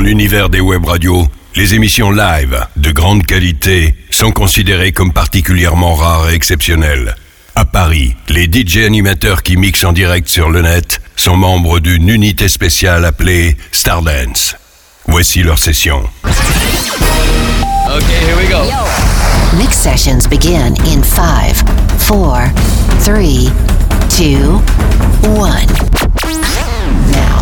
l'univers des web radios, les émissions live de grande qualité sont considérées comme particulièrement rares et exceptionnelles. À Paris, les DJ animateurs qui mixent en direct sur le net sont membres d'une unité spéciale appelée Stardance. Voici leur session. Okay, here we go. Mix sessions begin in 5, 4, 3, 2, 1.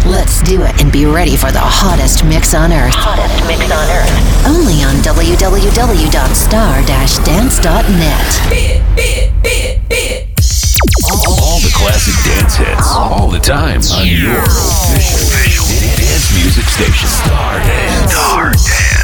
Let's do it and be ready for the hottest mix on earth. Hottest mix on earth. Only on www.star-dance.net. All, all the classic dance hits, all the time on your official dance music station. Star Dance. Star Dance.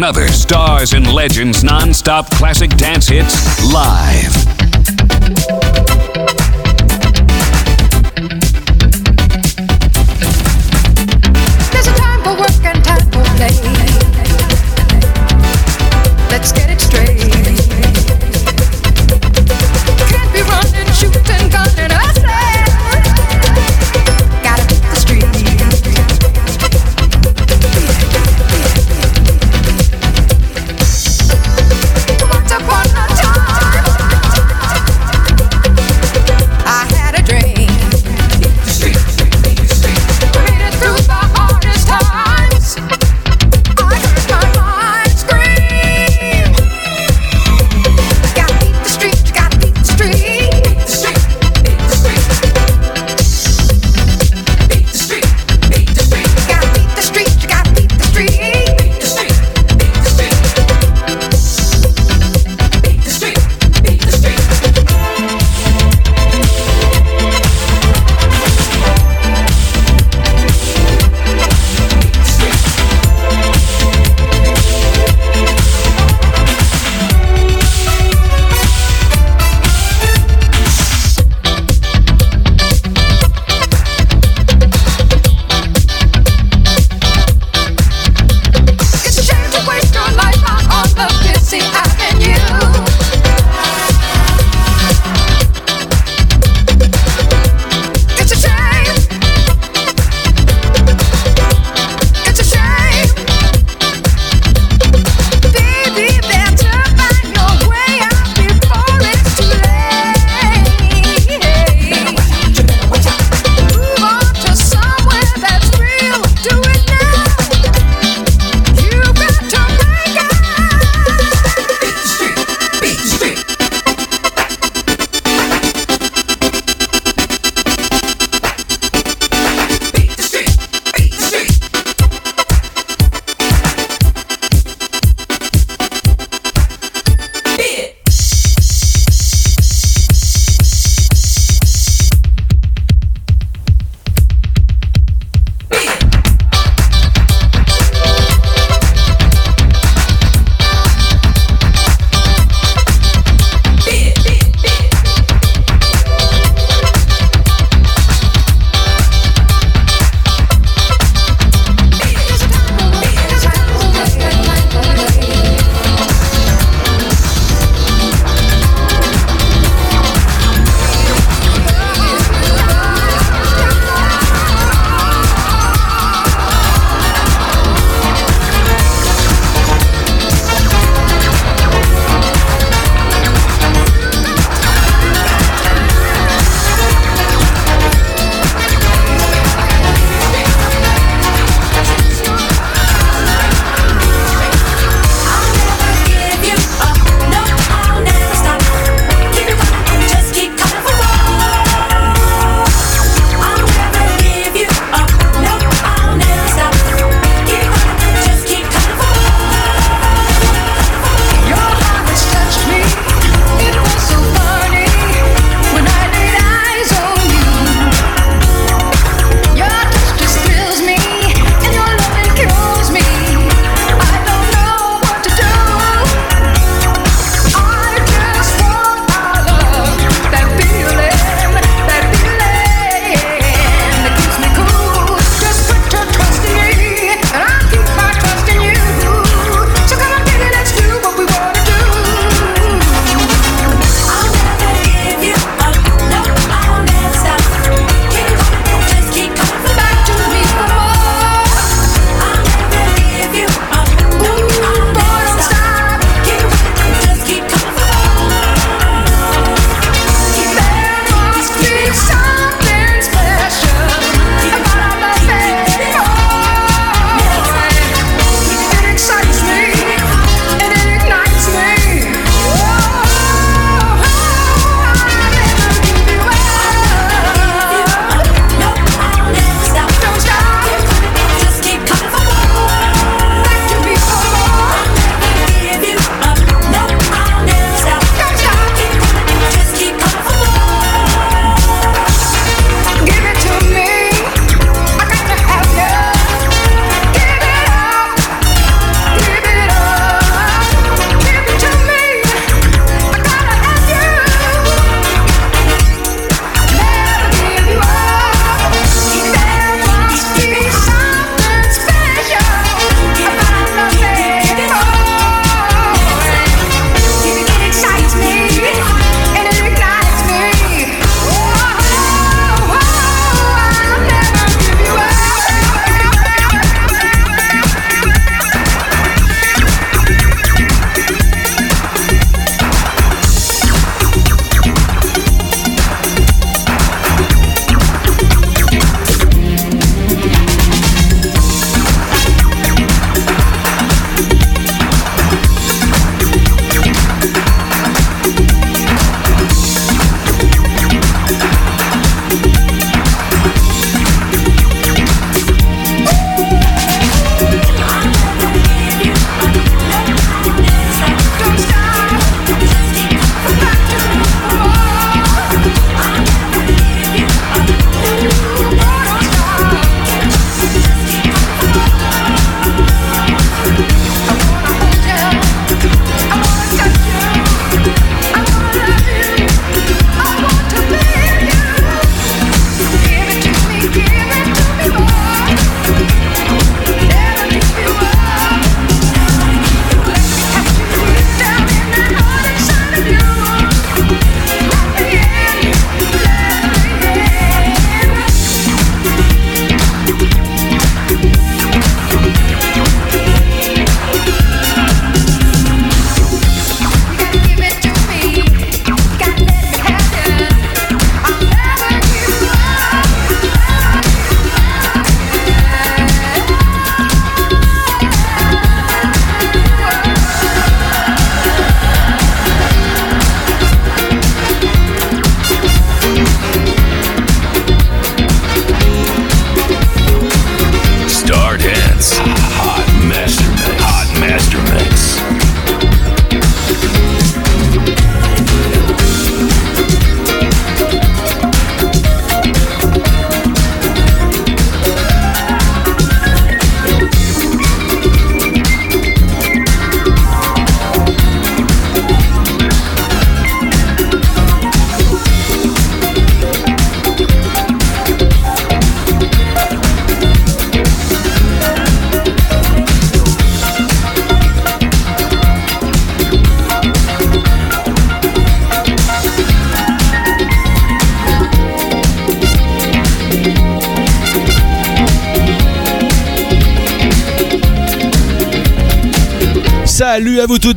Another Stars and Legends non-stop classic dance hits live.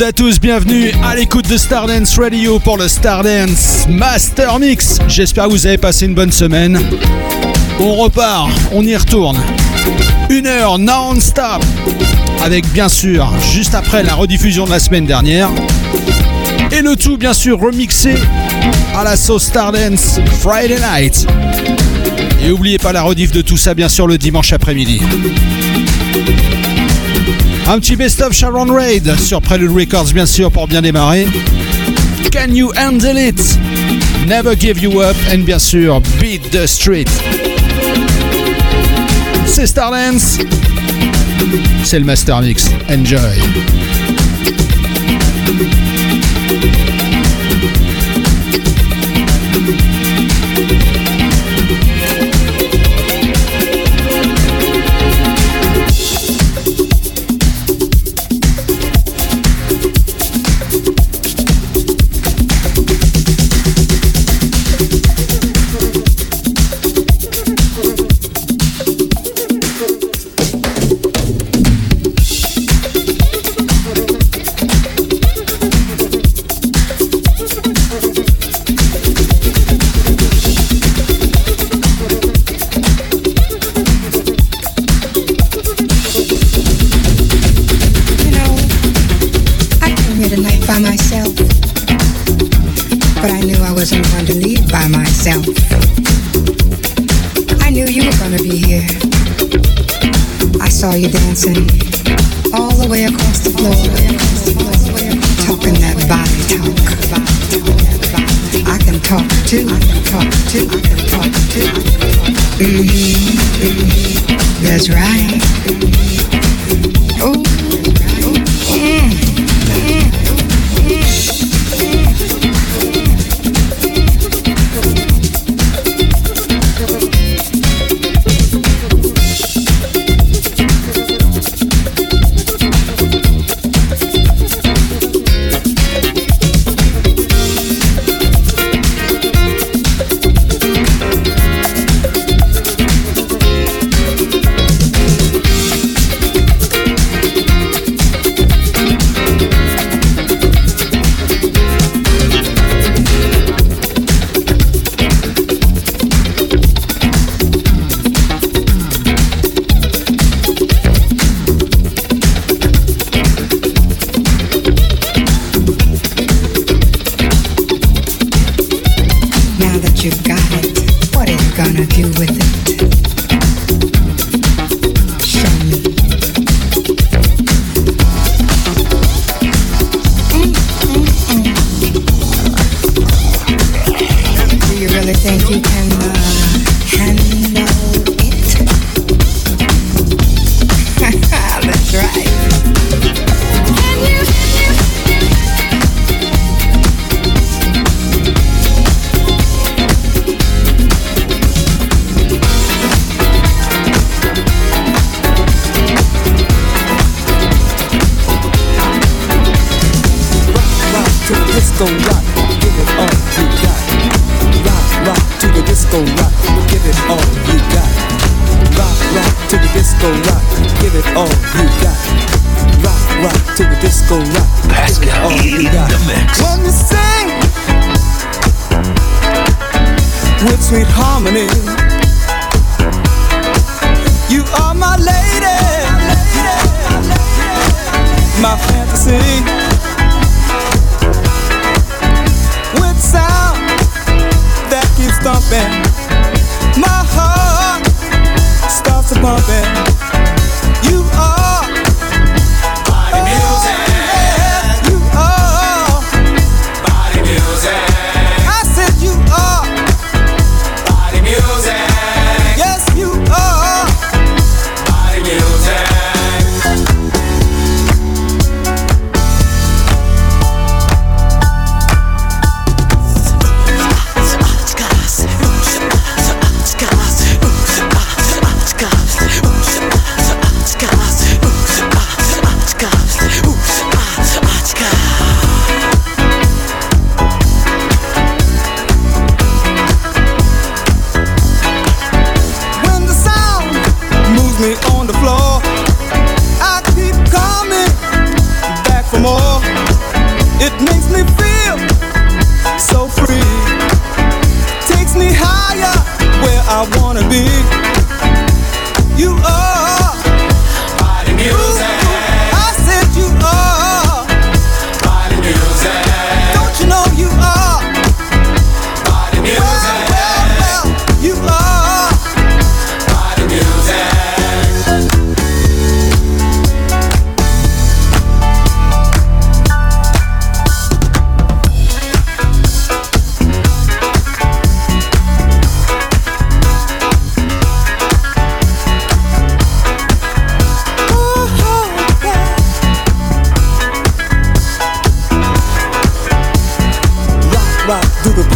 À tous, bienvenue à l'écoute de Stardance Radio pour le Stardance Master Mix. J'espère que vous avez passé une bonne semaine. On repart, on y retourne. Une heure non-stop. Avec bien sûr, juste après la rediffusion de la semaine dernière. Et le tout bien sûr remixé à la sauce Stardance Friday Night. Et n'oubliez pas la rediff de tout ça bien sûr le dimanche après-midi. Un petit best-of Sharon Raid sur Prelude Records, bien sûr, pour bien démarrer. Can You Handle It? Never Give You Up, and bien sûr, Beat the Street. C'est Stardance. C'est le Master Mix. Enjoy. dancing all the way across the floor, talking that body talk. I can talk too, I can talk too, I can talk too. Mm-hmm. That's right. Oh. with sweet harmony. You are my lady, my fantasy. With sound that keeps thumping. Do the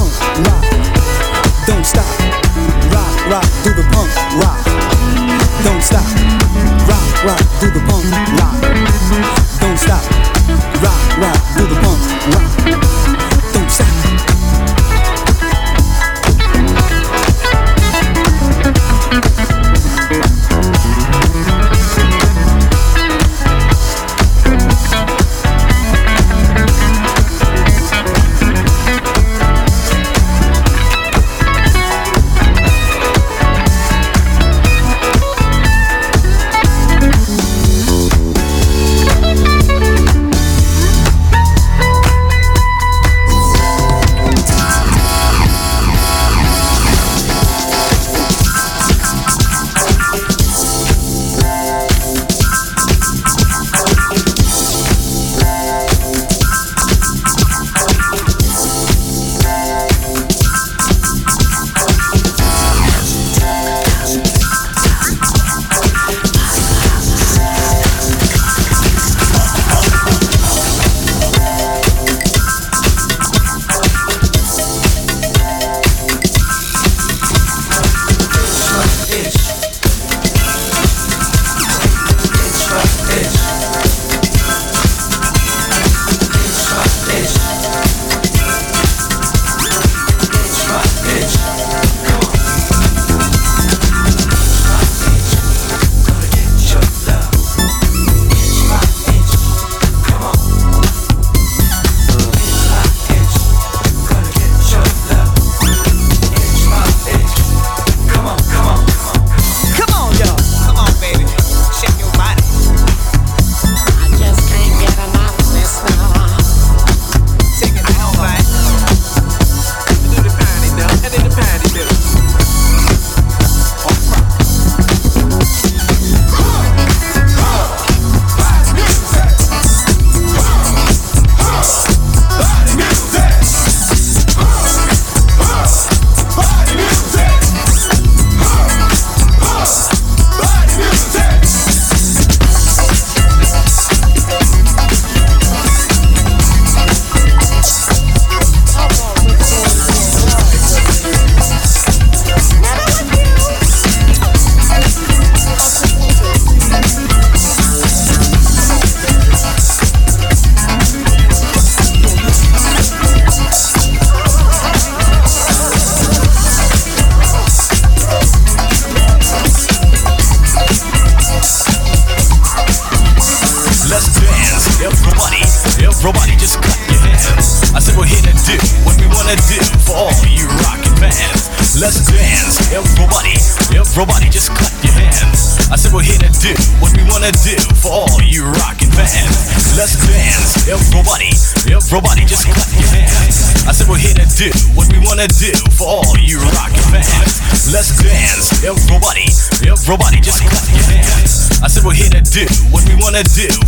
gonna do?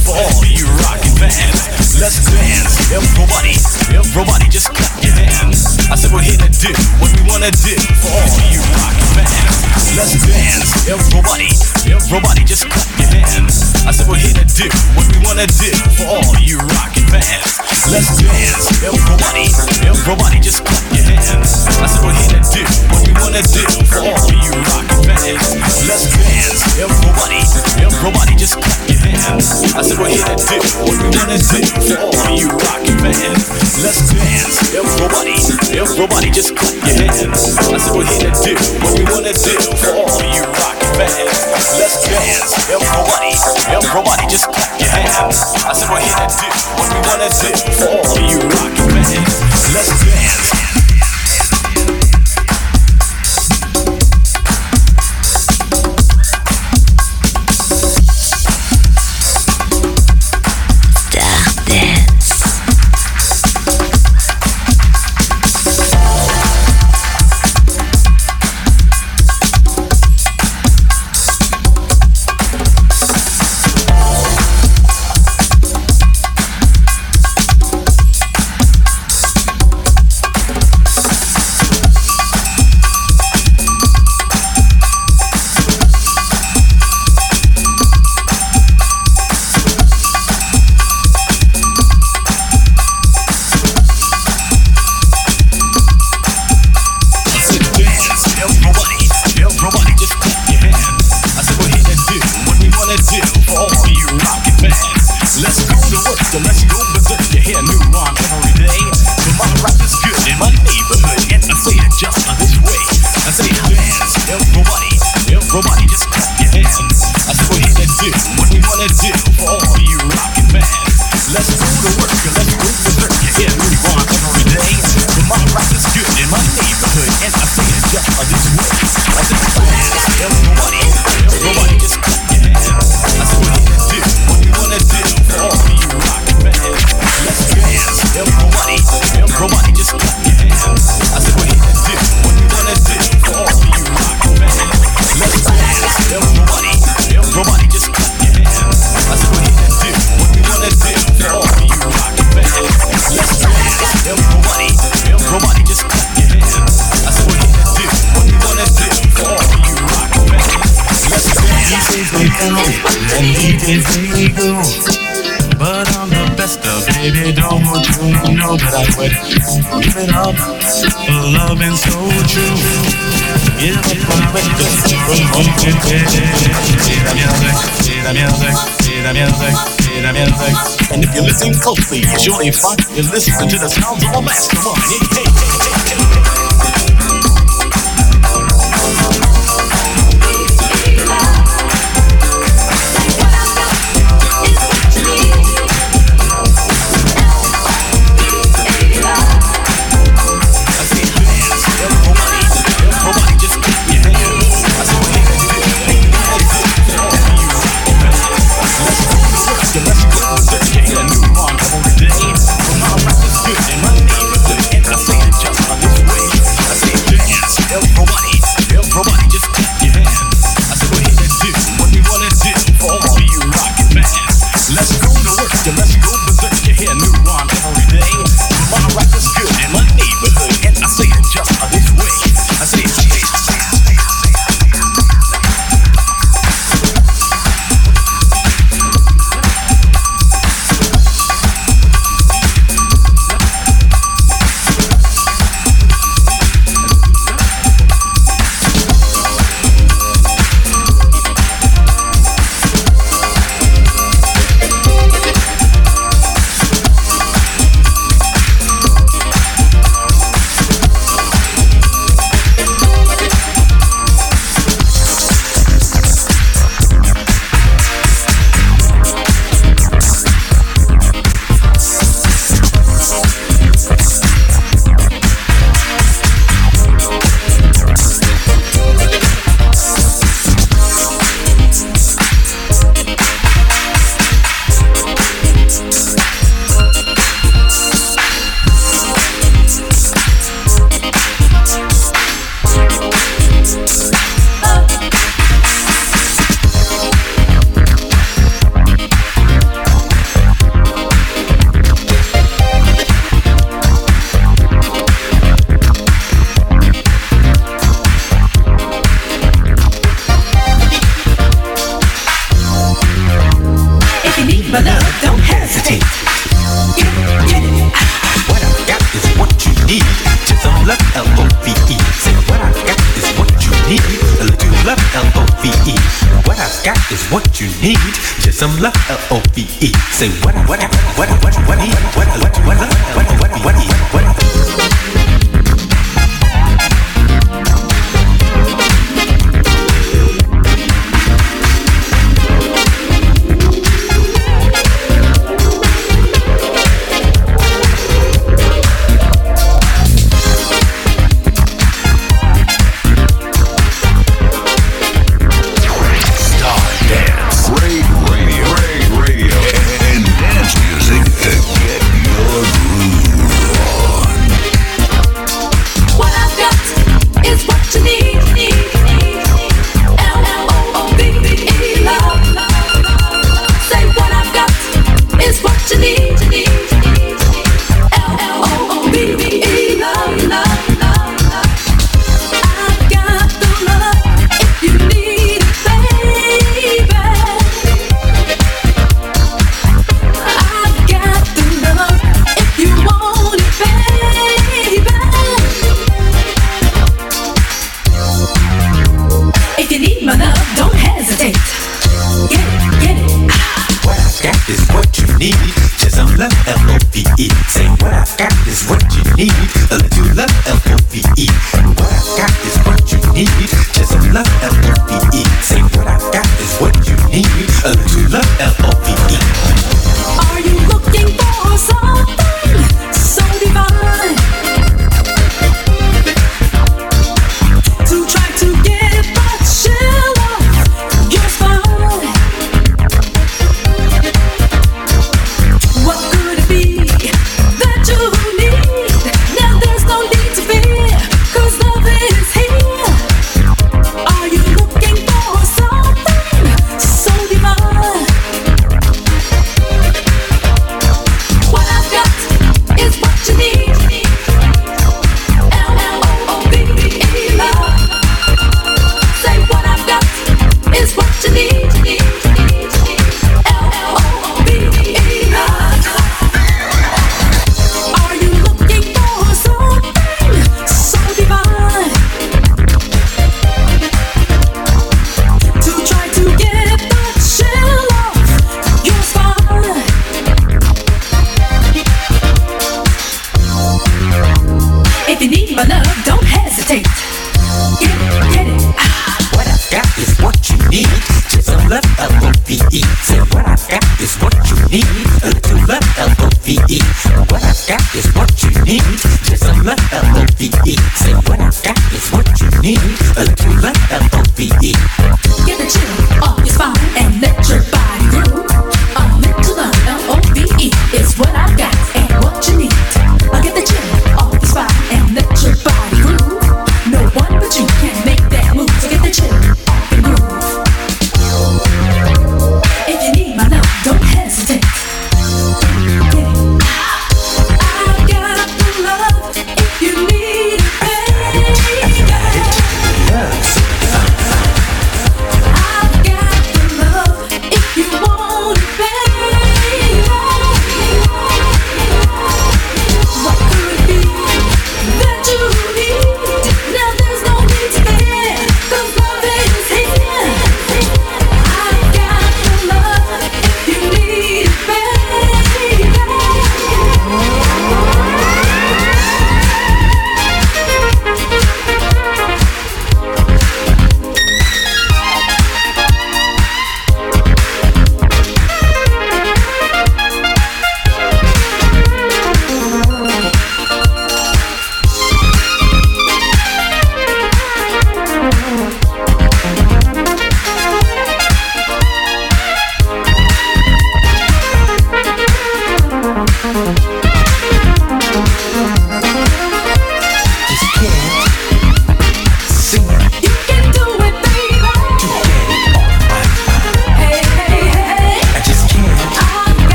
Do what we wanna do for all you rockin' fans. Let's dance, everybody, everybody just clap your hands. I said we're here to do what we wanna do for all you rockin' fans. Let's dance, everybody, everybody just clap your hands. I said we're here to do what we wanna do for all you rockin' fans. Let's dance, everybody, everybody just clap your hands. I said we're here to do what we wanna do for all you rockin' fans. Let's dance, everybody, everybody just clap your hands. I said, well, hit that dip. What we wanna do? All you rockin' bands, let's do just this. been so true. And if you listen closely, it's your fun. You listen to the sounds of a mastermind. Hey,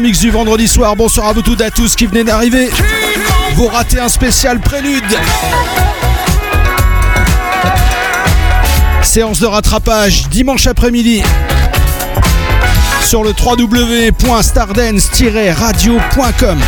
Mix du vendredi soir. Bonsoir à vous toutes et à tous qui venez d'arriver. Vous ratez un spécial prélude. Séance de rattrapage dimanche après-midi sur le www.stardance-radio.com.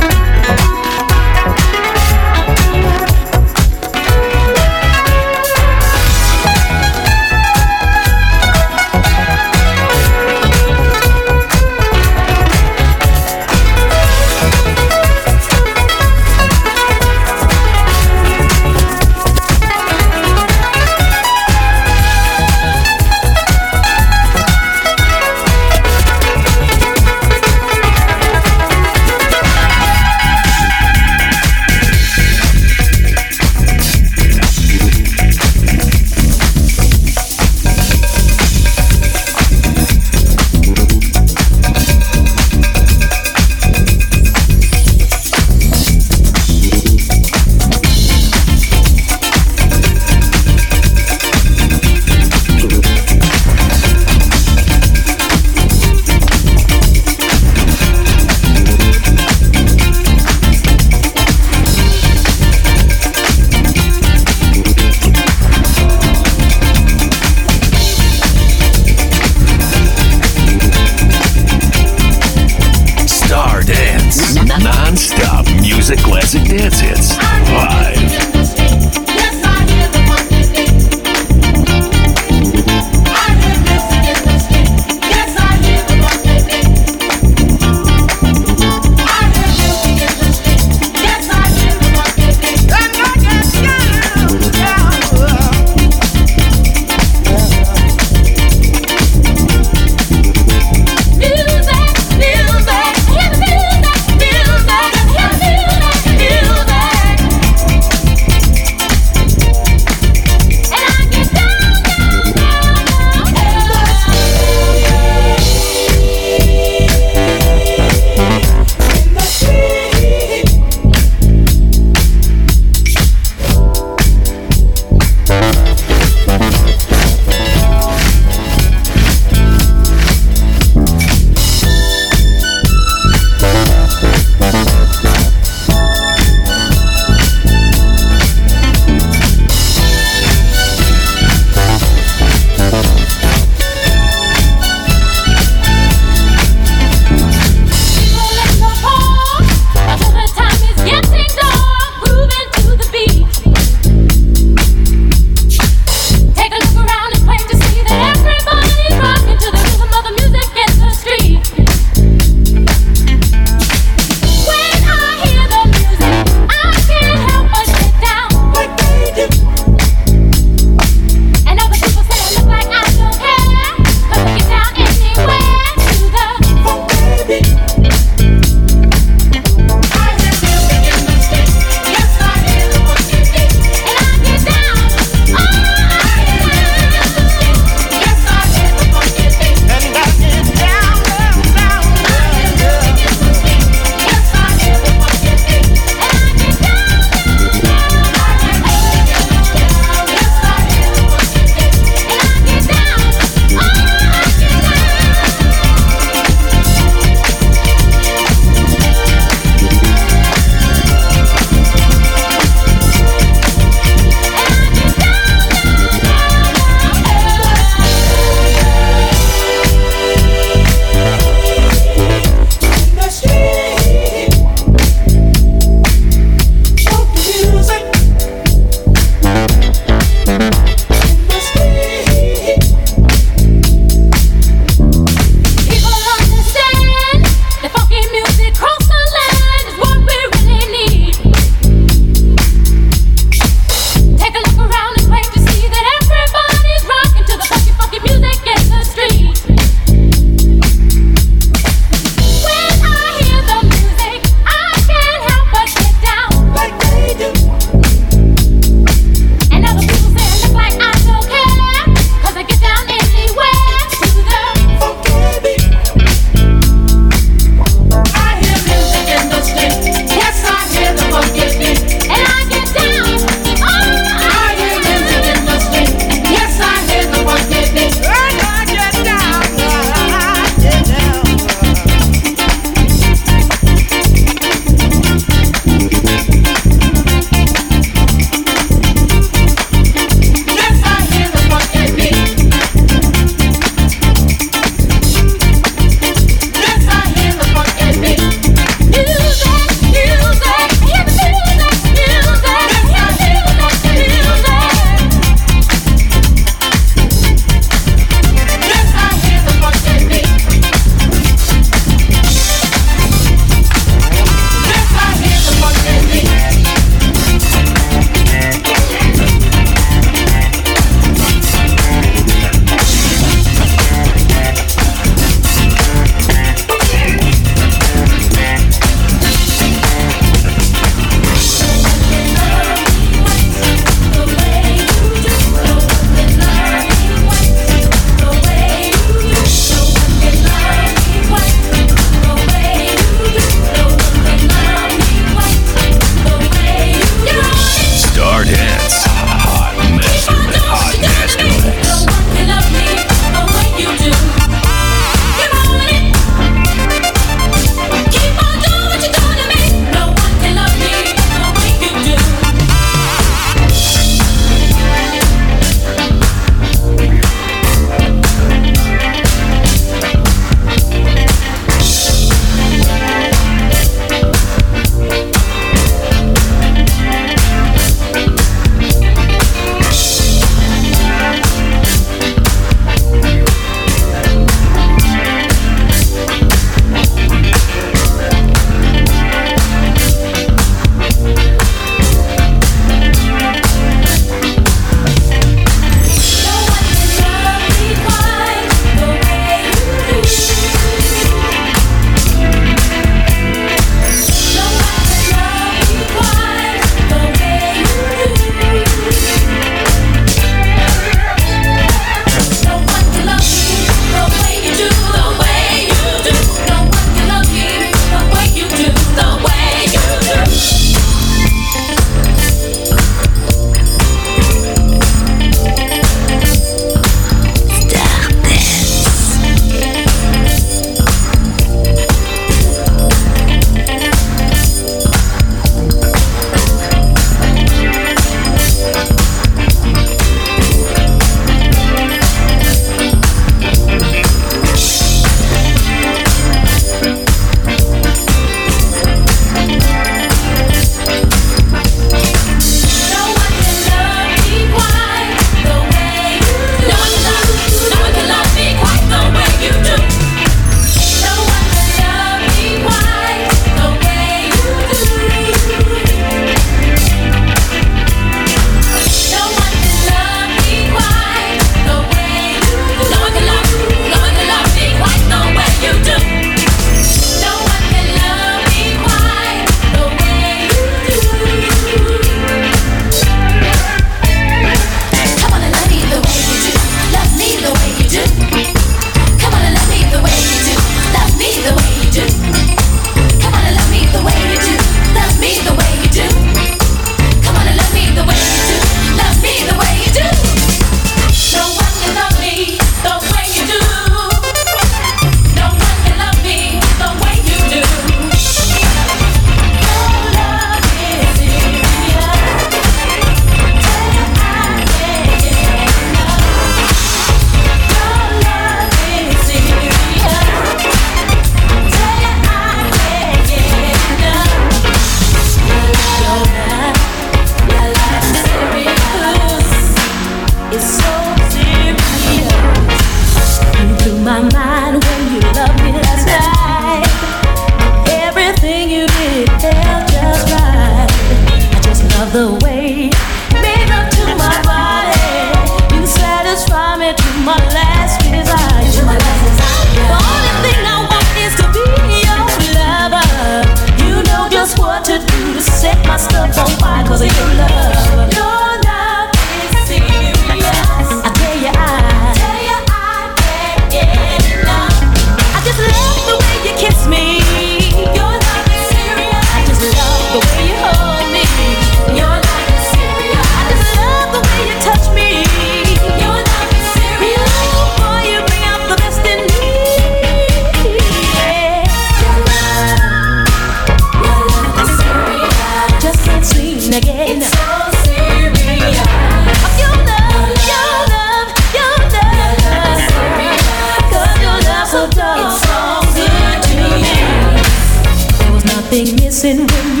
dancing when you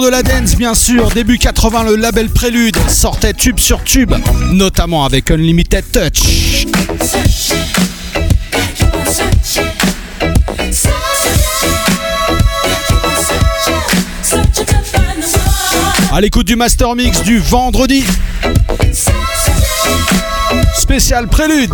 de la dance, bien sûr. Début 80, le label Prélude sortait tube sur tube, notamment avec Unlimited Touch. À l'écoute du Master Mix du vendredi. Spécial Prélude.